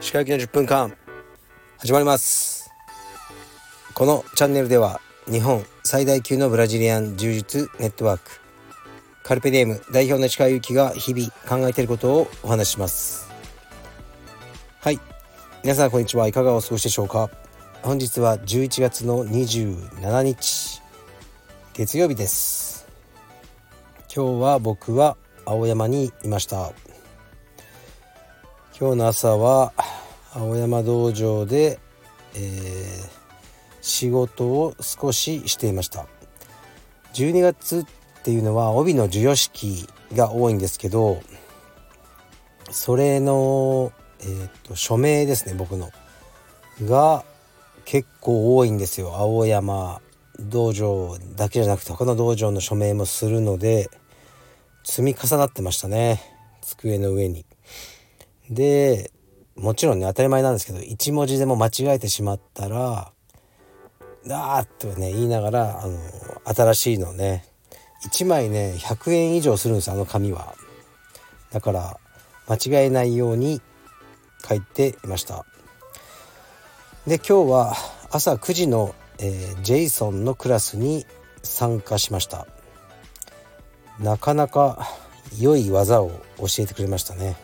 歯科行きの10分間始まります。このチャンネルでは日本最大級のブラジリアン柔術ネットワークカルペディエム代表の石川祐希が日々考えていることをお話しします。はい。皆さんこんにちはいかがお過ごしでしょうか。本日は11月の27日月曜日です。今日は僕は青山にいました。今日の朝は青山道場で、えー、仕事を少ししていました。12月っていうのは帯の授与式が多いんですけどそれの、えーと、と署名ですね僕の。が結構多いんですよ。青山道場だけじゃなくて他の道場の署名もするので積み重なってましたね机の上に。でもちろんね当たり前なんですけど1文字でも間違えてしまったら「あーっ」とね言いながらあの新しいのね1枚ね100円以上するんですあの紙は。だから間違えないように書いていました。で今日は朝9時の、えー、ジェイソンのクラスに参加しました。なかなか良い技を教えてくれましたね。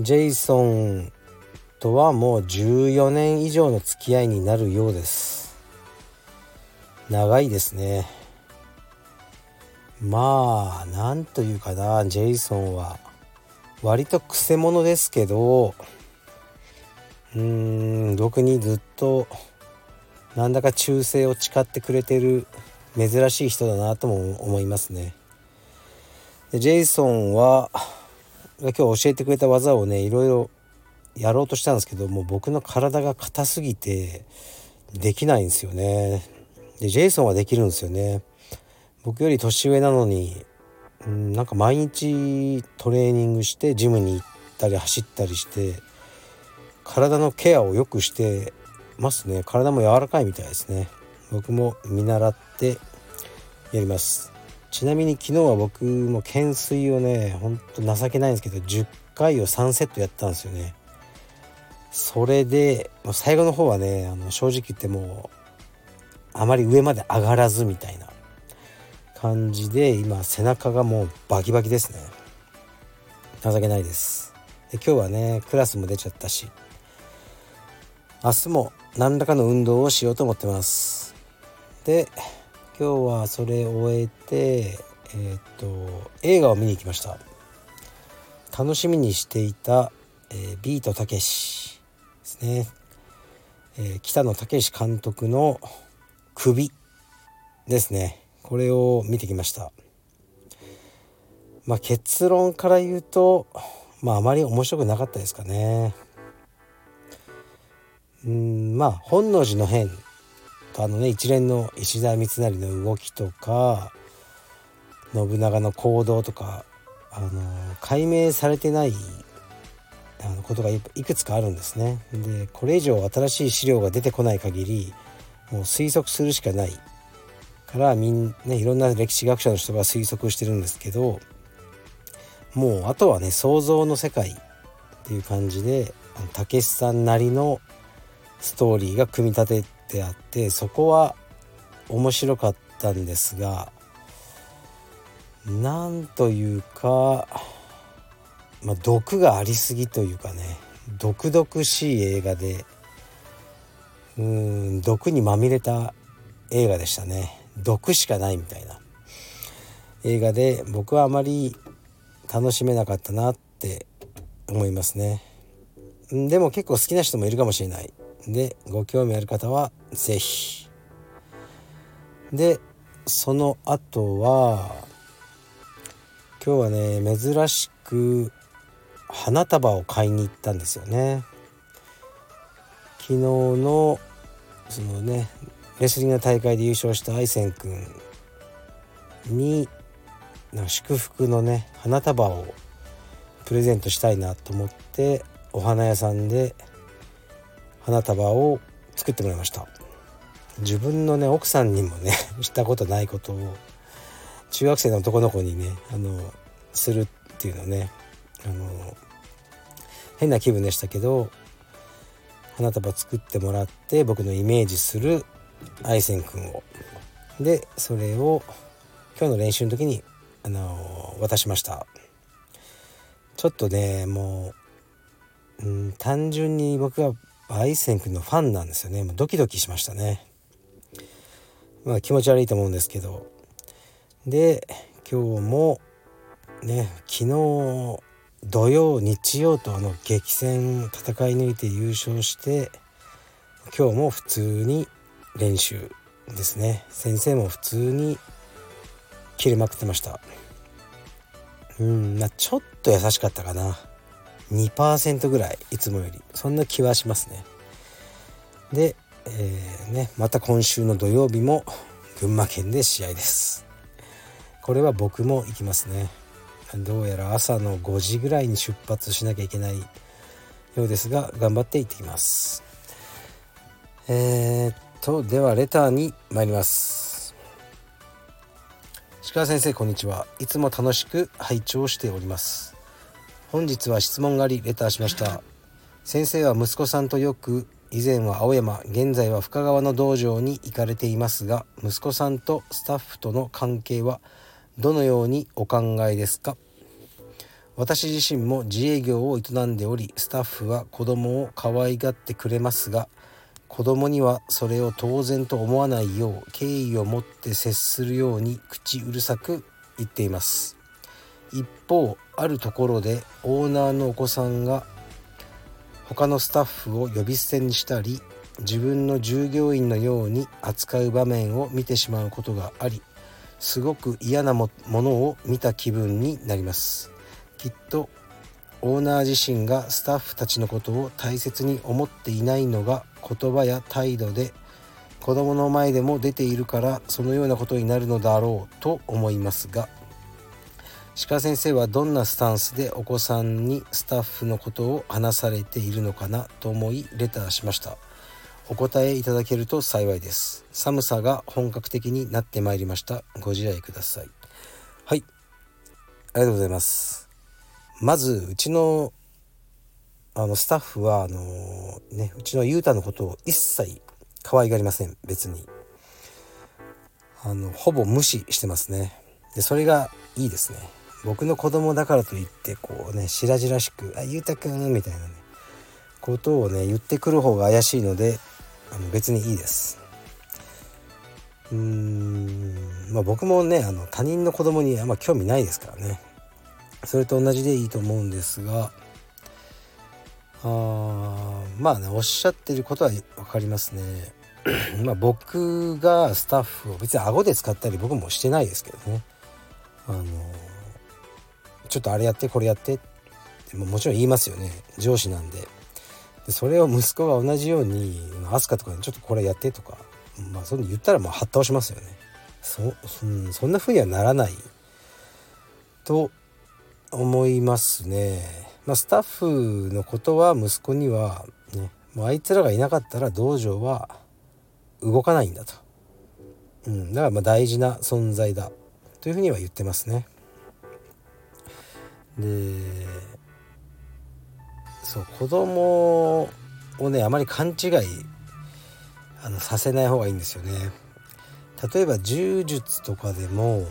ジェイソンとはもう14年以上の付き合いになるようです長いですねまあなんというかなジェイソンは割とくせ者ですけどうーん僕にずっとなんだか忠誠を誓ってくれてる珍しい人だなとも思いますね。でジェイソンは今日教えてくれた技をねいろいろやろうとしたんですけどもう僕の体が硬すぎてできないんですよね。でジェイソンはできるんですよね。僕より年上なのに、うん、なんか毎日トレーニングしてジムに行ったり走ったりして体のケアをよくしてますね。体も柔らかいみたいですね。僕も見習ってやります。ちなみに昨日は僕も懸垂をねほんと情けないんですけど10回を3セットやったんですよね。それで最後の方はねあの正直言ってもうあまり上まで上がらずみたいな感じで今背中がもうバキバキですね。情けないです。で今日はねクラスも出ちゃったし明日も何らかの運動をしようと思ってます。で今日はそれを終えてえっ、と映画を見に行きました。楽しみにしていた、えー、ビートたけしですね、えー、北野武監督の「首」ですね。これを見てきました。まあ結論から言うとまああまり面白くなかったですかね。うんまあ本能寺の変あのね一連の石田三成の動きとか信長の行動とかあの解明されてないあのことがいくつかあるんですね。でこれ以上新しい資料が出てこない限りもう推測するしかないからみんねいろんな歴史学者の人が推測してるんですけどもうあとはね想像の世界っていう感じでたけしさんなりのストーリーが組み立ててあってそこは面白かったんですがなんというか、まあ、毒がありすぎというかね毒々しい映画でうん毒にまみれた映画でしたね。毒しかないみたいな映画で僕はあまり楽しめなかったなって思いますね。でも結構好きな人もいるかもしれない。でご興味ある方は是非でその後は今日はね珍しく花束を買いに行ったんですよね。昨日のそのねレスリングの大会で優勝した愛ンくんにな祝福のね花束をプレゼントしたいなと思ってお花屋さんで花束を作ってもらいました。自分のね奥さんにもね したことないことを中学生の男の子にねあのするっていうのねあの変な気分でしたけど花束作ってもらって僕のイメージする愛線くんを。でそれを今日の練習の時にあの渡しました。ちょっとねもう、うん、単純に僕は愛線くんのファンなんですよね。もうドキドキしましたね。まあ気持ち悪いと思うんですけど。で今日もね昨日土曜日曜とあの激戦戦い抜いて優勝して今日も普通に練習ですね。先生も普通に切れまくってました。うんまあちょっと優しかったかな。2%ぐらいいつもよりそんな気はしますね。で、えー、ねまた今週の土曜日も群馬県で試合です。これは僕も行きますね。どうやら朝の5時ぐらいに出発しなきゃいけないようですが頑張って行ってきます。えー、っとではレターに参ります。鹿先生こんにちは。いつも楽しく拝聴しております。本日は質問がありレターしました。先生は息子さんとよく以前は青山現在は深川の道場に行かれていますが息子さんとスタッフとの関係はどのようにお考えですか？私自身も自営業を営んでおりスタッフは子供を可愛がってくれますが子供にはそれを当然と思わないよう敬意を持って接するように口うるさく言っています。一方あるところでオーナーのお子さんが他のスタッフを呼び捨てにしたり自分の従業員のように扱う場面を見てしまうことがありすごく嫌なものを見た気分になります。きっとオーナー自身がスタッフたちのことを大切に思っていないのが言葉や態度で子供の前でも出ているからそのようなことになるのだろうと思いますが鹿先生はどんなスタンスでお子さんにスタッフのことを話されているのかなと思いレターしました。お答えいただけると幸いです。寒さが本格的になってまいりました。ご自愛ください。はい。ありがとうございます。まずうちのあのスタッフはあのねうちのゆうたのことを一切可愛がりません。別に。あのほぼ無視してますね。でそれがいいですね。僕の子供だからといってこうね白々しく「あゆうたくん」みたいなねことをね言ってくる方が怪しいのであの別にいいです。うーんまあ僕もねあの他人の子供にあんま興味ないですからね。それと同じでいいと思うんですがあまあねおっしゃってることは分かりますね。まあ僕がスタッフを別に顎で使ったり僕もしてないですけどね。あのちょっとあれやってこれやって。ってもちろん言いますよね。上司なんで。でそれを息子が同じように飛鳥とかにちょっとこれやってとか。まあそん言ったらもうはっ倒しますよね。そ,、うん、そんな風にはならない。と思いますね、まあ、スタッフのことは息子にはねもうあいつらがいなかったら道場は動かないんだと、うん、だからまあ大事な存在だ。というふうには言ってますね。でそう子供をねあまり勘違いあのさせない方がいいんですよね。例えば柔術とかでも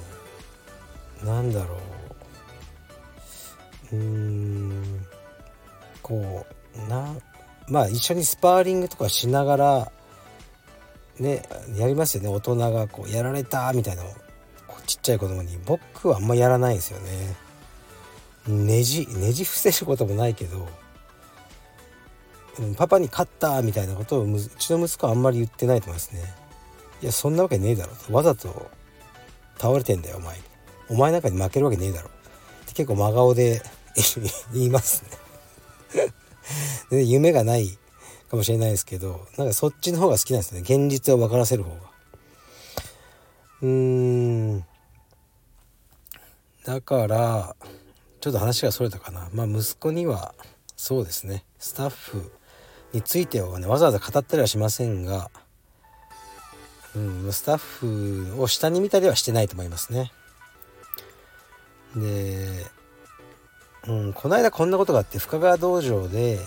なんだろう。うーんこうなまあ一緒にスパーリングとかしながらねやりますよね。大人がこうやられたみたいなちっちゃい子供に。僕はあんまやらないんですよね。ねじねじ伏せることもないけどパパに勝ったみたいなことをうちの息子はあんまり言ってないと思いますね。いやそんなわけねえだろわざと倒れてんだよお前。お前なんかに負けるわけねえだろ。って結構真顔で 言いますね。夢がないかもしれないですけどなんかそっちの方が好きなんですね。現実を分からせる方が。うーん。だからちょっと話がそれたかな。まあ息子にはそうですね。スタッフについてはねわざわざ語ったりはしませんが、うん、スタッフを下に見たりはしてないと思いますね。で、うん、この間こんなことがあって深川道場で、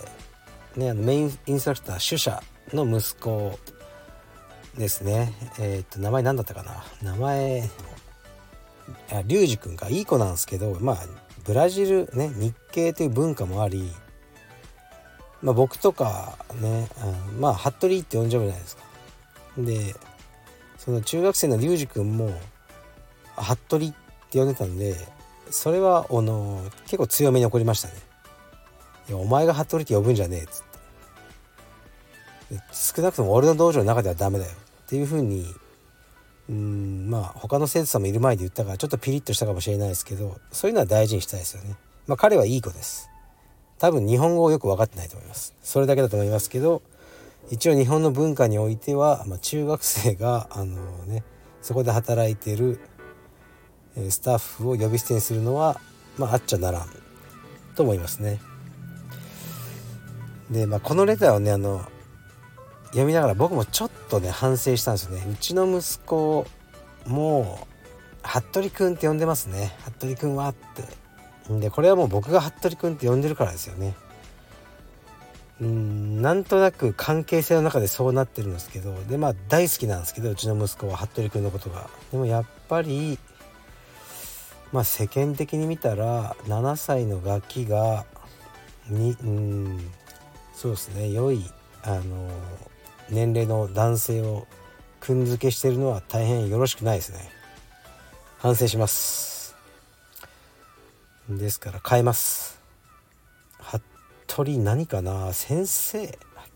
ね、あのメインインストラクター主者の息子ですね。えー、っと名前何だったかな。名前あリュウジ君がいい子なんですけどまあブラジルね日系という文化もあり、まあ、僕とかね、うん、まあ服部って呼んじゃうじゃないですか。でその中学生のリュウジ君も服部って呼んでたんでそれはあの結構強めに怒りましたね「いやお前が服部って呼ぶんじゃねえ」っつって。少なくとも俺の道場の中ではダメだよっていうふうにうんまあ他の生徒さんもいる前で言ったからちょっとピリッとしたかもしれないですけどそういうのは大事にしたいですよね。まあ彼はいい子です。多分日本語をよく分かってないと思います。それだけだと思いますけど一応日本の文化においては、まあ、中学生があのねそこで働いてるスタッフを呼び捨てにするのは、まあ、あっちゃならんと思いますね。で、まあ、このレターをねあの読みながら僕もちょっとね反省したんですよね。うちの息子もう服部くんって呼んでますね。服部くんはって。でこれはもう僕が服部くんって呼んでるからですよね。うんなんとなく関係性の中でそうなってるんですけどでまあ大好きなんですけどうちの息子は服部くんのことが。でもやっぱりまあ世間的に見たら7歳のガキがにうんそうですね良いあの年齢の男性をくんづけしてるのは大変よろしくないですね。反省します。ですから変えます。服部何かな？先生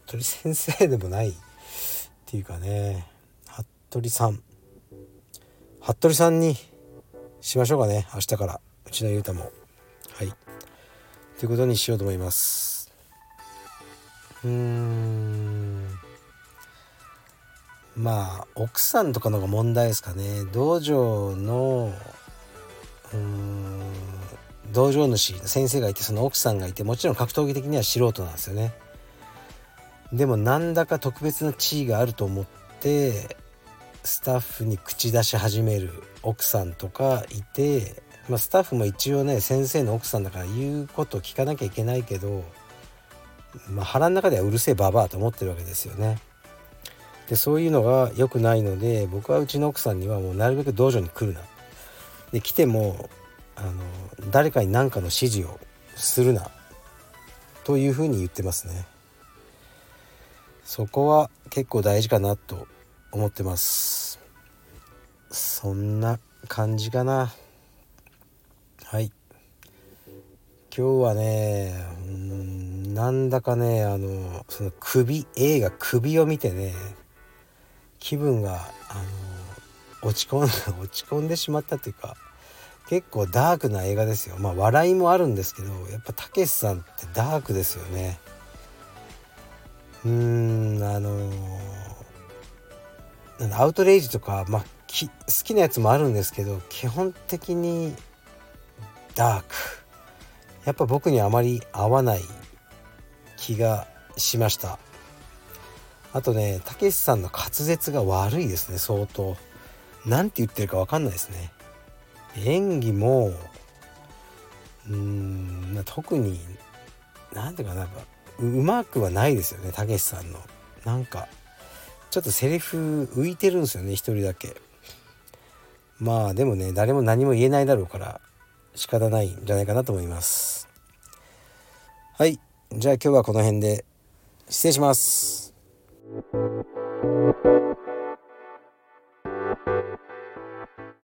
服部先生でもないっていうかね。服部さん。服部さんにしましょうかね。明日から。うちのゆうたも。はい。ということにしようと思います。うーん。まあ奥さんとかのが問題ですかね道場のうん道場主先生がいてその奥さんがいてもちろん格闘技的には素人なんですよねでもなんだか特別な地位があると思ってスタッフに口出し始める奥さんとかいて、まあ、スタッフも一応ね先生の奥さんだから言うこと聞かなきゃいけないけど、まあ、腹の中ではうるせえババアと思ってるわけですよね。でそういうのが良くないので僕はうちの奥さんにはもうなるべく道場に来るな。で来てもあの誰かに何かの指示をするなというふうに言ってますね。そこは結構大事かなと思ってますそんな感じかなはい今日はねうんなんだかねあのその首映画首を見てね気分があの落ち込んで 落ち込んでしまったというか結構ダークな映画ですよ。まあ笑いもあるんですけどやっぱたけしさんってダークですよね。うーんあのーアウトレイジとか、まあ、き好きなやつもあるんですけど基本的にダーク。やっぱ僕にあまり合わない気がしました。あとねたけしさんの滑舌が悪いですね相当。何て言ってるか分かんないですね。演技もうーん特に何ていうかなんかうまくはないですよねたけしさんの。なんかちょっとセリフ浮いてるんですよね一人だけ。まあでもね誰も何も言えないだろうから仕方ないんじゃないかなと思います。はい。じゃあ今日はこの辺で失礼します。Thank you.